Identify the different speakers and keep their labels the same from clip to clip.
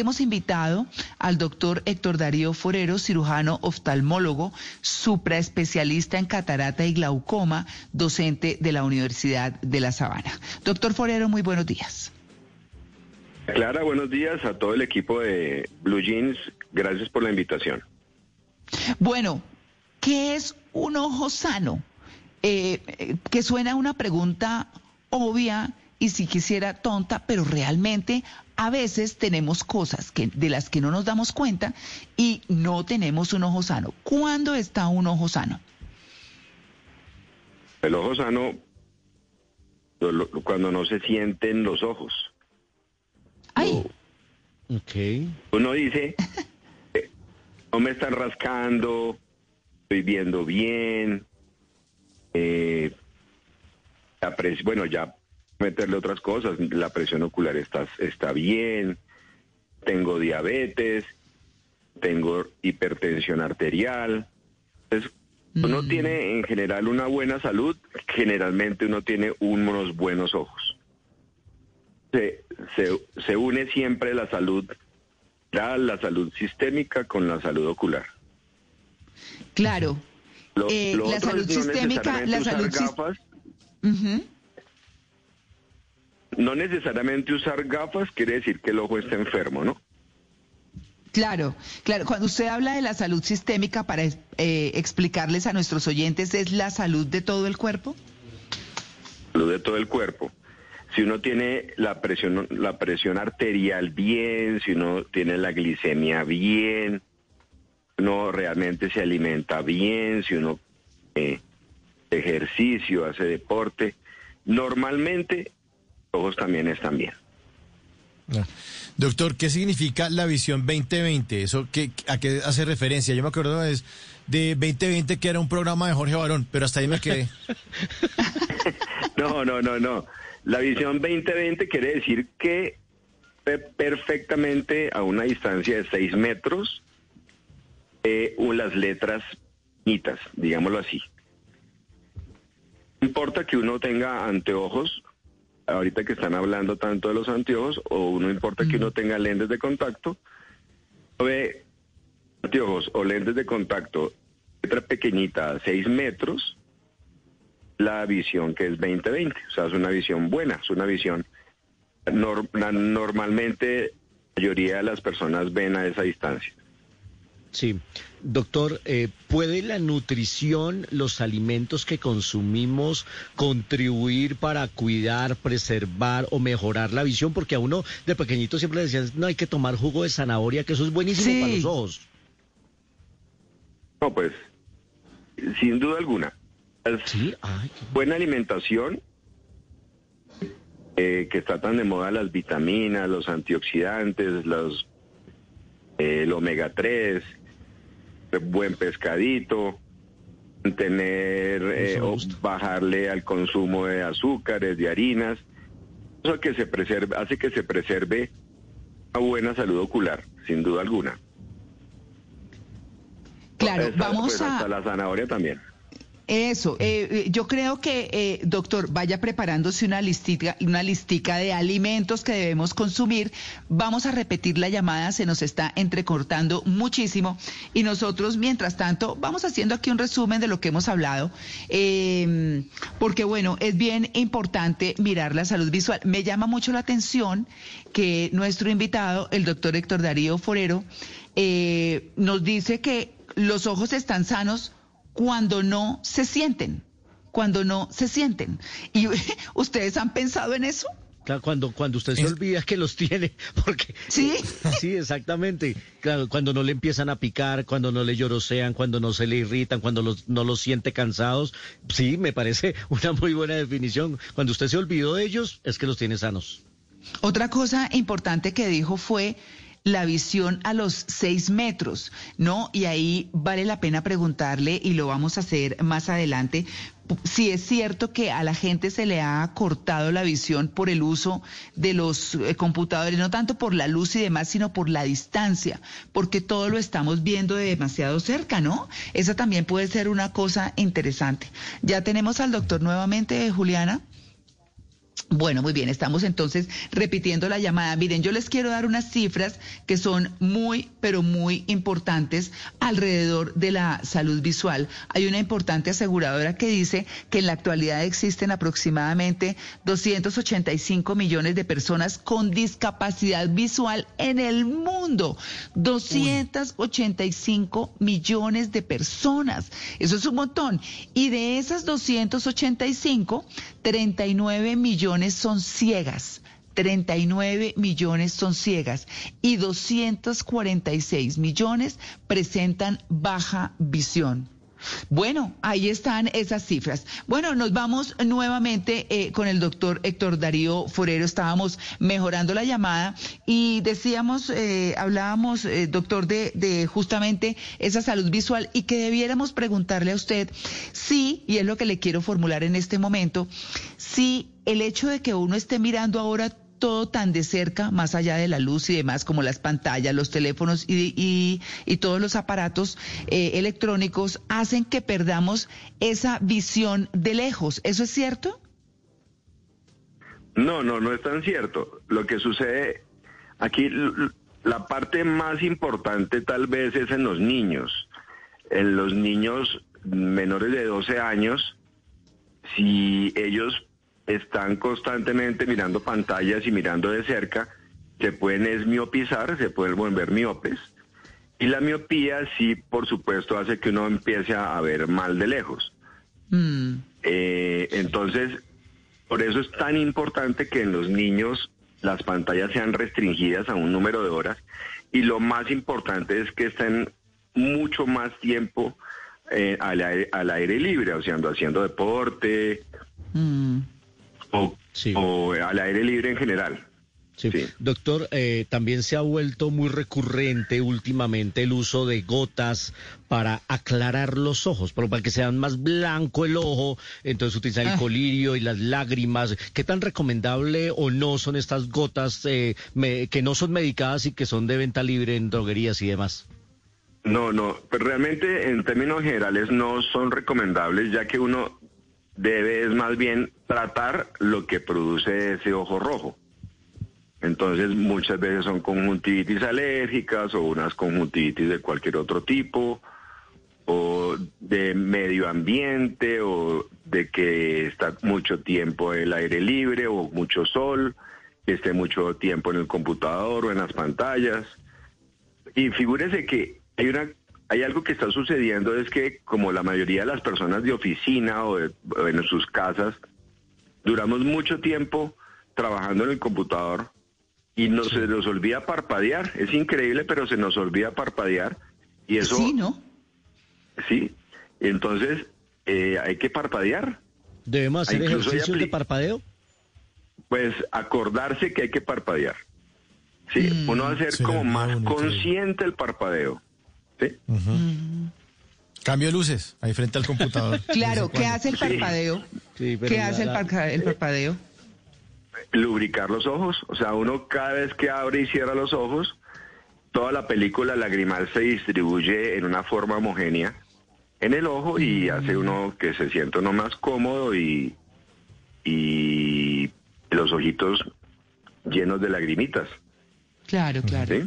Speaker 1: hemos invitado al doctor Héctor Darío Forero, cirujano oftalmólogo, supraespecialista en catarata y glaucoma, docente de la Universidad de La Sabana. Doctor Forero, muy buenos días.
Speaker 2: Clara, buenos días a todo el equipo de Blue Jeans. Gracias por la invitación.
Speaker 1: Bueno, ¿qué es un ojo sano? Eh, eh, que suena una pregunta obvia y si quisiera tonta, pero realmente a veces tenemos cosas que, de las que no nos damos cuenta y no tenemos un ojo sano. ¿Cuándo está un ojo sano?
Speaker 2: El ojo sano cuando no se sienten los ojos.
Speaker 1: Ay.
Speaker 2: Uno dice, eh, no me están rascando, estoy viendo bien, eh, bueno, ya meterle otras cosas, la presión ocular está, está bien, tengo diabetes, tengo hipertensión arterial. Entonces, uno mm. tiene en general una buena salud, generalmente uno tiene unos buenos ojos. Se, se, une siempre la salud, la salud sistémica con la salud ocular.
Speaker 1: Claro. Eh, la salud sistémica, la salud
Speaker 2: gafas, no necesariamente usar gafas quiere decir que el ojo está enfermo, ¿no?
Speaker 1: Claro, claro. Cuando usted habla de la salud sistémica, para eh, explicarles a nuestros oyentes, ¿es la salud de todo el cuerpo?
Speaker 2: Salud de todo el cuerpo. Si uno tiene la presión, la presión arterial bien, si uno tiene la glicemia bien, uno realmente se alimenta bien, si uno eh, ejercicio, hace deporte, normalmente ojos también están bien.
Speaker 3: Ah. Doctor, ¿qué significa la visión 2020? ¿Eso qué, ¿A qué hace referencia? Yo me acuerdo de, de 2020 que era un programa de Jorge Barón, pero hasta ahí me quedé.
Speaker 2: no, no, no, no. La visión 2020 quiere decir que perfectamente a una distancia de 6 metros eh, las letras digámoslo así. No importa que uno tenga anteojos ahorita que están hablando tanto de los anteojos, o no importa que uno tenga lentes de contacto, ve anteojos o lentes de contacto, letra pequeñita, 6 metros, la visión que es 20-20, o sea, es una visión buena, es una visión normalmente la mayoría de las personas ven a esa distancia.
Speaker 4: Sí, doctor, eh, ¿puede la nutrición, los alimentos que consumimos contribuir para cuidar, preservar o mejorar la visión? Porque a uno de pequeñito siempre le decían, no hay que tomar jugo de zanahoria, que eso es buenísimo para los ojos.
Speaker 2: No, pues, sin duda alguna. ¿Sí? Buena alimentación, eh, que está tan de moda las vitaminas, los antioxidantes, los el omega 3, buen pescadito, tener eh, o bajarle al consumo de azúcares, de harinas, eso que se preserve, hace que se preserve una buena salud ocular, sin duda alguna.
Speaker 1: Claro, vamos
Speaker 2: pues,
Speaker 1: a...
Speaker 2: Hasta la zanahoria también.
Speaker 1: Eso, eh, eh, yo creo que, eh, doctor, vaya preparándose una listica, una listica de alimentos que debemos consumir. Vamos a repetir la llamada, se nos está entrecortando muchísimo. Y nosotros, mientras tanto, vamos haciendo aquí un resumen de lo que hemos hablado, em, porque bueno, es bien importante mirar la salud visual. Me llama mucho la atención que nuestro invitado, el doctor Héctor Darío Forero, nos dice que los ojos están sanos cuando no se sienten, cuando no se sienten. ¿Y ustedes han pensado en eso?
Speaker 4: Cuando, cuando usted se olvida que los tiene, porque...
Speaker 1: Sí.
Speaker 4: Sí, exactamente. Claro, cuando no le empiezan a picar, cuando no le llorosean, cuando no se le irritan, cuando no los siente cansados. Sí, me parece una muy buena definición. Cuando usted se olvidó de ellos, es que los tiene sanos.
Speaker 1: Otra cosa importante que dijo fue la visión a los seis metros, ¿no? Y ahí vale la pena preguntarle, y lo vamos a hacer más adelante, si es cierto que a la gente se le ha cortado la visión por el uso de los eh, computadores, no tanto por la luz y demás, sino por la distancia, porque todo lo estamos viendo de demasiado cerca, ¿no? Esa también puede ser una cosa interesante. Ya tenemos al doctor nuevamente, Juliana. Bueno, muy bien, estamos entonces repitiendo la llamada. Miren, yo les quiero dar unas cifras que son muy, pero muy importantes alrededor de la salud visual. Hay una importante aseguradora que dice que en la actualidad existen aproximadamente 285 millones de personas con discapacidad visual en el mundo. 285 millones de personas. Eso es un montón. Y de esas 285, 39 millones son ciegas. 39 millones son ciegas y 246 millones presentan baja visión. Bueno, ahí están esas cifras. Bueno, nos vamos nuevamente eh, con el doctor Héctor Darío Forero. Estábamos mejorando la llamada y decíamos, eh, hablábamos, eh, doctor, de, de justamente esa salud visual y que debiéramos preguntarle a usted si, y es lo que le quiero formular en este momento, si el hecho de que uno esté mirando ahora todo tan de cerca, más allá de la luz y demás, como las pantallas, los teléfonos y, y, todos los aparatos eh, electrónicos, hacen que perdamos esa visión de lejos. ¿Eso es cierto?
Speaker 2: No, no, no es tan cierto. Lo que sucede aquí, la parte más importante tal vez es en los niños. En los niños menores de 12 años, si ellos están constantemente mirando pantallas y mirando de cerca, se pueden esmiopizar, se pueden volver miopes. Y la miopía sí, por supuesto, hace que uno empiece a ver mal de lejos. Mm. Eh, entonces, por eso es tan importante que en los niños las pantallas sean restringidas a un número de horas y lo más importante es que estén mucho más tiempo eh, al, aire, libre, o sea, haciendo deporte, mm o, al aire libre en general.
Speaker 4: Sí. Doctor, eh, también se ha vuelto muy recurrente últimamente el uso de gotas para aclarar los ojos, para que sean más blanco el ojo, entonces utilizar el ah. colirio y las lágrimas. ¿Qué tan recomendable o no son estas gotas eh, que no son medicadas y que son de venta libre en droguerías y demás?
Speaker 2: No, no, pero realmente en términos generales no son recomendables, ya que uno debe más bien tratar lo que produce ese ojo rojo. Entonces muchas veces son conjuntivitis alérgicas o unas conjuntivitis de cualquier otro tipo o de medio ambiente o de que está mucho tiempo el aire libre o mucho sol, que esté mucho tiempo en el computador o en las pantallas. Y figúrese que hay una hay algo que está sucediendo es que como la mayoría de las personas de oficina o, en sus casas, duramos mucho tiempo trabajando en el computador y no se nos olvida parpadear. Es increíble, pero se nos olvida parpadear. Y eso...
Speaker 1: Sí, ¿no?
Speaker 2: Sí. Entonces, eh, hay que parpadear.
Speaker 4: ¿Debemos hacer ejercicios de parpadeo?
Speaker 2: Pues acordarse que hay que parpadear. Sí, mm. uno va a ser como más consciente el parpadeo. ¿Sí?
Speaker 3: Cambio de luces ahí frente al computador.
Speaker 1: claro, ¿qué hace el parpadeo? ¿Qué hace el, el parpadeo?
Speaker 2: Lubricar los ojos. O sea, uno cada vez que abre y cierra los ojos, toda la película lagrimal se distribuye en una forma homogénea en el ojo y hace uno que se sienta uno más cómodo y, y los ojitos llenos de lagrimitas.
Speaker 1: Claro, claro.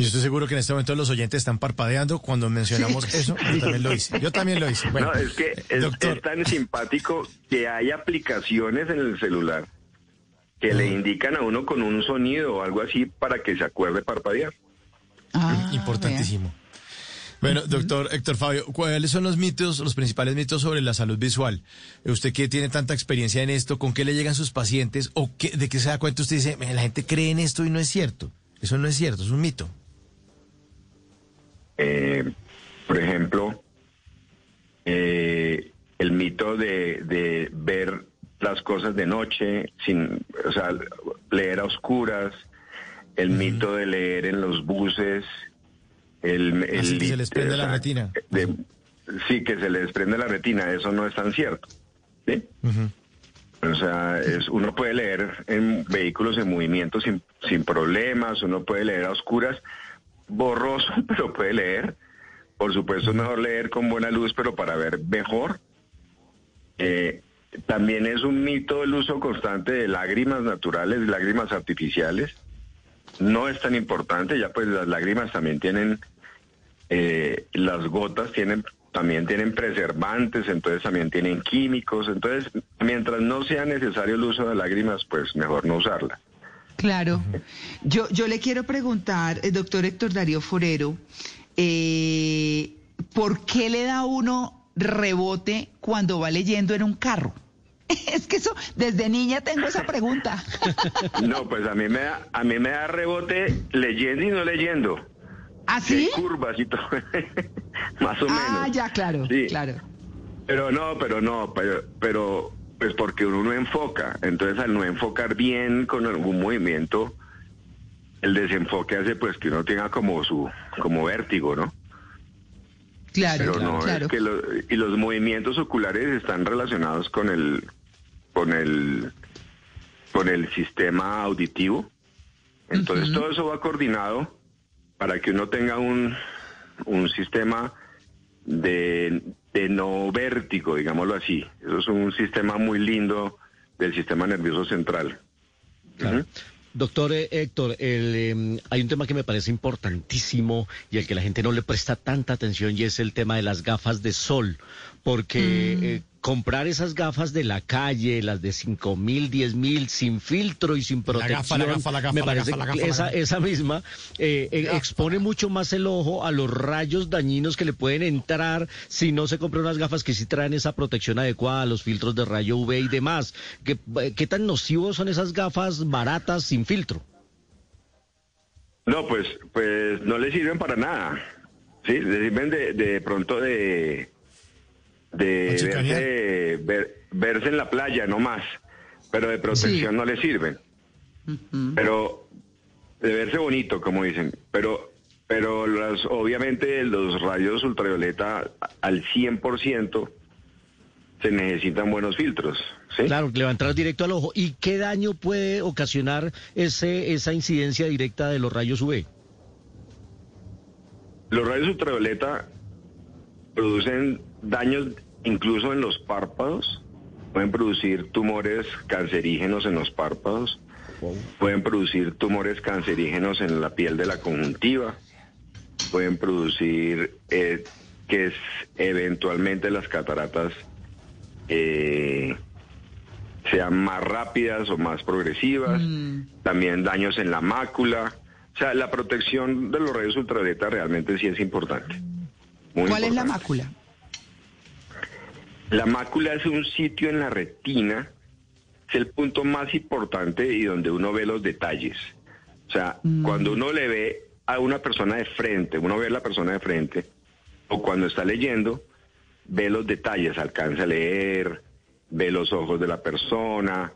Speaker 3: Yo estoy seguro que en este momento los oyentes están parpadeando cuando mencionamos eso. Yo también lo hice. Yo también lo hice.
Speaker 2: Bueno, no, es que es, tan simpático que hay aplicaciones en el celular que le indican a uno con un sonido o algo así para que se acuerde parpadear.
Speaker 3: Ah, Importantísimo. Bueno, doctor Héctor Fabio, ¿cuáles son los mitos, los principales mitos sobre la salud visual? Usted que tiene tanta experiencia en esto, ¿con qué le llegan sus pacientes? ¿O qué, de qué se da cuenta usted dice, la gente cree en esto y no es cierto? Eso no es cierto, es un mito.
Speaker 2: Eh, por ejemplo, eh, el mito de, ver las cosas de noche, sin, o sea, leer a oscuras, el mito de leer en los buses, el,
Speaker 3: el que se les prende la retina.
Speaker 2: sí, que se les desprende la retina, eso no es tan cierto. ¿sí? O sea, es, uno puede leer en vehículos en movimiento sin, sin problemas, uno puede leer a oscuras, borroso, pero puede leer. Por supuesto es mejor leer con buena luz, pero para ver mejor. Eh, también es un mito el uso constante de lágrimas naturales, lágrimas artificiales. No es tan importante, ya pues las lágrimas también tienen, eh, las gotas tienen también tienen preservantes, entonces también tienen químicos, entonces mientras no sea necesario el uso de lágrimas, pues mejor no usarla.
Speaker 1: Claro. Yo, yo le quiero preguntar, el eh, doctor Héctor Darío Forero, eh, ¿por qué le da uno rebote cuando va leyendo en un carro? Es que eso, desde niña tengo esa pregunta.
Speaker 2: No, pues a mí me da, a mí me da rebote leyendo y no leyendo.
Speaker 1: ¿Ah, sí?
Speaker 2: curvas y todo. Más o
Speaker 1: ah,
Speaker 2: menos.
Speaker 1: Ah, ya, claro, sí. claro.
Speaker 2: Pero no, pero no, pero, pero pues porque uno no enfoca. Entonces al no enfocar bien con algún movimiento, el desenfoque hace pues que uno tenga como su, como vértigo, ¿no?
Speaker 1: Claro,
Speaker 2: pero no, Es que y los movimientos oculares están relacionados con el, con el, con el sistema auditivo. Entonces todo eso va coordinado para que uno tenga un, un sistema de, no vértigo, digámoslo así. Eso es un sistema muy lindo del sistema nervioso central.
Speaker 4: Doctor eh, Héctor, em, hay un tema que me parece importantísimo y al que la gente no le presta tanta atención y es el tema de las gafas de sol, porque mm. eh, comprar esas gafas de la calle, las de cinco mil, diez mil, sin filtro y sin protección, me parece que esa, esa misma eh, expone mucho más el ojo a los rayos dañinos que le pueden entrar si no se compra unas gafas que sí traen esa protección adecuada, los filtros de rayo UV y demás. ¿Qué, qué tan nocivos son esas gafas baratas sin filtro?
Speaker 2: No, pues, pues no le sirven para nada. Sí, le sirven de, de pronto de de verse, en la playa, no más, pero de protección no le sirven. Pero de verse bonito, como dicen, pero pero las, obviamente los rayos ultravioleta al 100% se necesitan buenos filtros. ¿sí?
Speaker 4: Claro, le va a entrar directo al ojo. ¿Y qué daño puede ocasionar ese, esa incidencia directa de los rayos UV?
Speaker 2: Los rayos ultravioleta producen daños incluso en los párpados, pueden producir tumores cancerígenos en los párpados, pueden producir tumores cancerígenos en la piel de la conjuntiva, pueden producir eh, que es eventualmente las cataratas eh, sean más rápidas o más progresivas, mm. también daños en la mácula. O sea, la protección de los rayos ultravioleta realmente sí es importante.
Speaker 1: ¿Cuál es la mácula?
Speaker 2: La mácula es un sitio en la retina, es el punto más importante y donde uno ve los detalles. O sea, mm. cuando uno le ve a una persona de frente, uno ve a la persona de frente, o cuando está leyendo, ve los detalles, alcanza a leer, ve los ojos de la persona.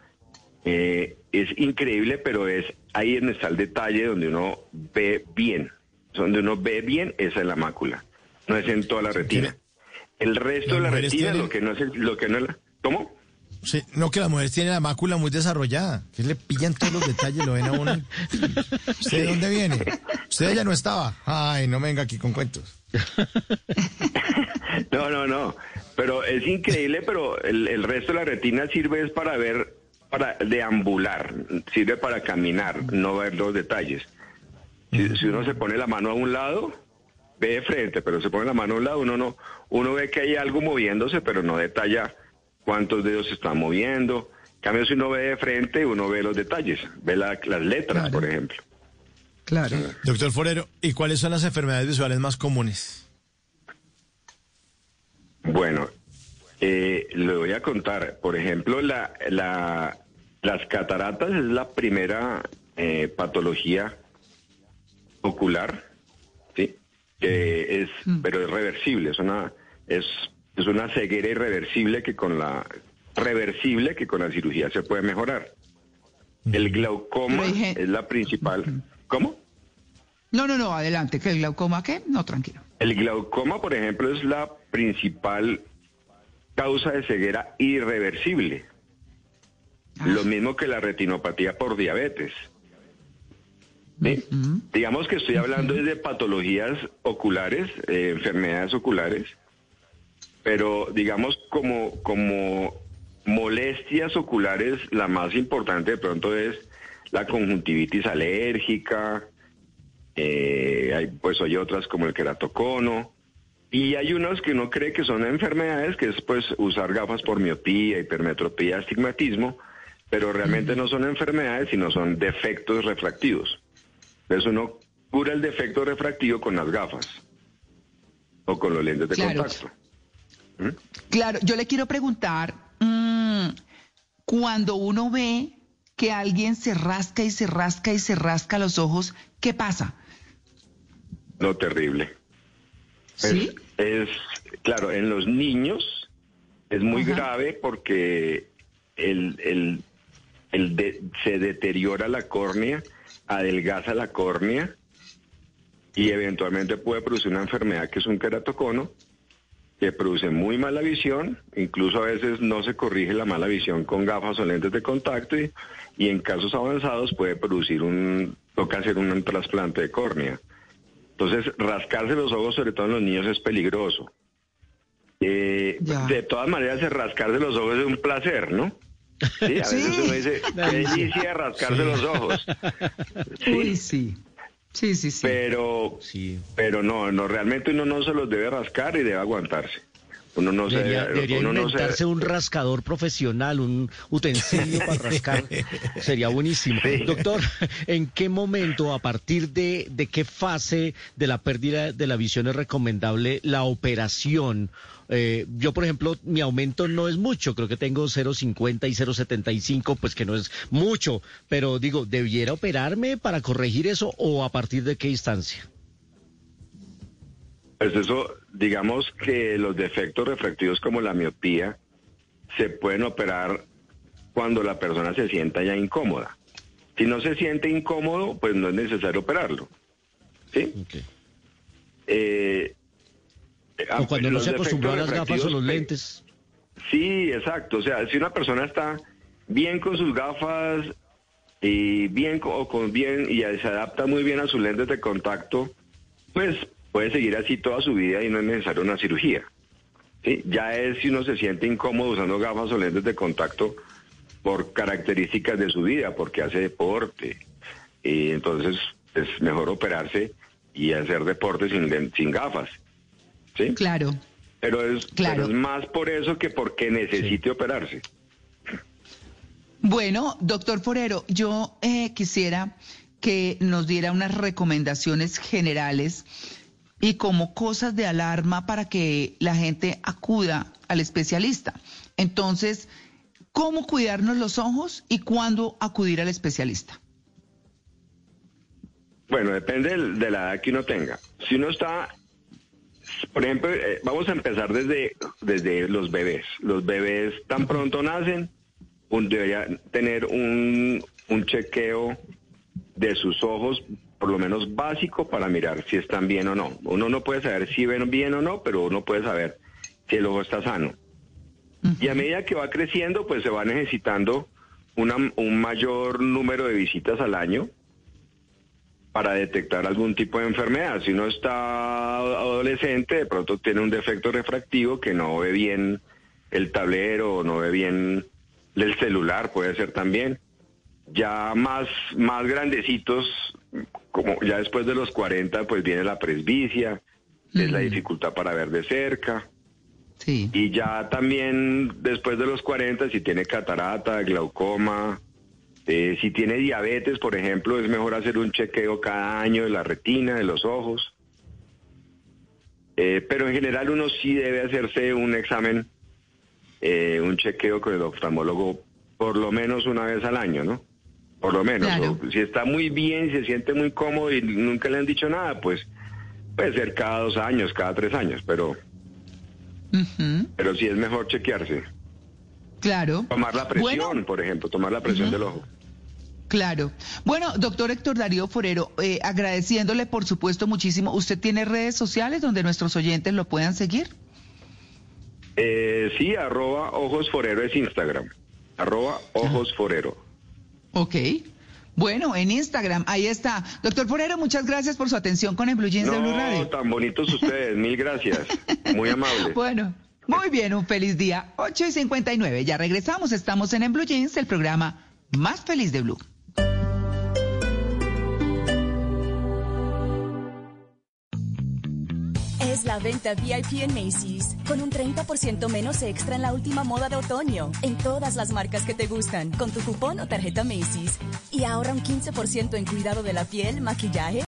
Speaker 2: Eh, es increíble, pero es ahí donde está el detalle donde uno ve bien. Donde uno ve bien, esa es la mácula. No es en toda la retina. El resto de la retina, lo que no es, lo que no es ¿cómo?
Speaker 3: Sí, no, que las mujeres tienen la mácula muy desarrollada, que le pillan todos los detalles, lo ven a uno. ¿Usted de dónde viene? Usted ya no estaba. Ay, no venga aquí con cuentos.
Speaker 2: No, no, no. Pero es increíble, pero el, resto de la retina sirve es para ver, para deambular, sirve para caminar, no ver los detalles. si uno se pone la mano a un lado, ve de frente, pero se pone la mano a un lado, uno no, uno ve que hay algo moviéndose, pero no detalla cuántos dedos se están moviendo. En cambio, si uno ve de frente, uno ve los detalles, ve las letras, por ejemplo.
Speaker 3: Claro. Doctor Forero, ¿y cuáles son las enfermedades visuales más comunes?
Speaker 2: Bueno, eh, le voy a contar. Por ejemplo, la, la, las cataratas es la primera eh, patología ocular es, mm. pero es reversible, es una, es, es una ceguera irreversible que con la, reversible que con la cirugía se puede mejorar. El glaucoma es la principal. ¿Cómo?
Speaker 1: No, no, no, adelante. ¿Que el glaucoma qué? No, tranquilo.
Speaker 2: El glaucoma, por ejemplo, es la principal causa de ceguera irreversible. Ah. Lo mismo que la retinopatía por diabetes. Digamos que estoy hablando de patologías oculares, eh, enfermedades oculares, pero digamos como, como molestias oculares, la más importante de pronto es la conjuntivitis alérgica, eh, hay, pues hay otras como el queratocono, y hay unos que uno cree que son enfermedades, que es pues usar gafas por miopía, hipermetropía, astigmatismo, pero realmente no son enfermedades, sino son defectos refractivos. Entonces uno cura el defecto refractivo con las gafas o con los lentes de contacto.
Speaker 1: ¿Mm? Claro, yo le quiero preguntar, mm, cuando uno ve que alguien se rasca y se rasca y se rasca los ojos, ¿qué pasa?
Speaker 2: No, terrible.
Speaker 1: ¿Sí?
Speaker 2: Es, claro, en los niños es muy grave porque el, el, se deteriora la córnea, adelgaza la córnea y eventualmente puede producir una enfermedad que es un queratocono que produce muy mala visión, incluso a veces no se corrige la mala visión con gafas o lentes de contacto y, en casos avanzados puede producir un, toca hacer un trasplante de córnea. Entonces, rascarse los ojos, sobre todo en los niños, es peligroso. Eh, de todas maneras, rascarse los ojos es un placer, ¿no? Sí, a veces uno dice, delicia rascarse los ojos.
Speaker 1: Sí, sí. Sí, sí, sí.
Speaker 2: Pero, sí. pero no, no, realmente uno no se los debe rascar y debe aguantarse. Uno no
Speaker 4: debería, se, debería inventarse un rascador profesional, un utensilio para rascar. Sería buenísimo. Doctor, ¿en qué momento, a partir de, de qué fase de la pérdida de la visión es recomendable la operación? Eh, yo, por ejemplo, mi aumento no es mucho, creo que tengo 0,50 y 0,75, pues que no es mucho, pero digo, ¿debiera operarme para corregir eso o a partir de qué instancia?
Speaker 2: Pues eso, digamos que los defectos refractivos como la miopía se pueden operar cuando la persona se sienta ya incómoda. Si no se siente incómodo, pues no es necesario operarlo. ¿Sí?
Speaker 4: Eh, o cuando no se acostumbró a las gafas o los lentes.
Speaker 2: Sí, exacto. O sea, si una persona está bien con sus gafas y bien o con bien y se adapta muy bien a sus lentes de contacto, pues puede seguir así toda su vida y no es necesario una cirugía. ¿Sí? Ya es si uno se siente incómodo usando gafas o lentes de contacto por características de su vida, porque hace deporte. Y entonces es mejor operarse y hacer deporte sin, sin gafas. ¿sí?
Speaker 1: Claro.
Speaker 2: Pero es, claro. es más por eso que porque necesite operarse.
Speaker 1: Bueno, doctor Forero, yo eh, quisiera que nos diera unas recomendaciones generales y como cosas de alarma para que la gente acuda al especialista. Entonces, ¿cómo cuidarnos los ojos y cuándo acudir al especialista?
Speaker 2: Bueno, depende de la edad que uno tenga. Si uno está por ejemplo, eh, vamos a empezar desde, desde los bebés. Los bebés tan pronto nacen, un, debería tener un, un chequeo de sus ojos, por lo menos básico, para mirar si están bien o no. Uno no puede saber si ven bien o no, pero uno puede saber si el ojo está sano. Y a medida que va creciendo, pues se va necesitando una, un mayor número de visitas al año para detectar algún tipo de enfermedad. Si uno está adolescente, de pronto tiene un defecto refractivo que no ve bien el tablero o no ve bien el celular, puede ser también. Ya más, más grandecitos, como ya después de los 40, pues viene la presbicia, es la dificultad para ver de cerca. Sí. Y ya también después de los 40, si tiene catarata, glaucoma, eh, si tiene diabetes, por ejemplo, es mejor hacer un chequeo cada año de la retina, de los ojos. Eh, pero en general uno sí debe hacerse un examen, eh, un chequeo con el oftalmólogo por lo menos una vez al año, ¿no? Por lo menos. si está muy bien, se siente muy cómodo y nunca le han dicho nada, pues puede ser cada dos años, cada tres años, pero, pero sí es mejor chequearse.
Speaker 1: Claro.
Speaker 2: Tomar la presión, por ejemplo, tomar la presión del ojo.
Speaker 1: Claro. Bueno, doctor Héctor Darío Forero, eh, agradeciéndole por supuesto muchísimo. ¿Usted tiene redes sociales donde nuestros oyentes lo puedan seguir?
Speaker 2: Eh, sí, arroba ojos forero es Instagram. Arroba ojos forero.
Speaker 1: Ok. Bueno, en Instagram, ahí está. Doctor Forero, muchas gracias por su atención con el Blue Jeans de Blue Radio.
Speaker 2: tan bonitos ustedes, mil gracias. Muy amables.
Speaker 1: Bueno, Muy bien, un feliz día. 8 y 59. Ya regresamos. Estamos en En Blue Jeans, el programa más feliz de Blue.
Speaker 5: La venta VIP en Macy's, con un 30% menos extra en la última moda de otoño, en todas las marcas que te gustan, con tu cupón o tarjeta Macy's. Y ahora un 15% en cuidado de la piel, maquillaje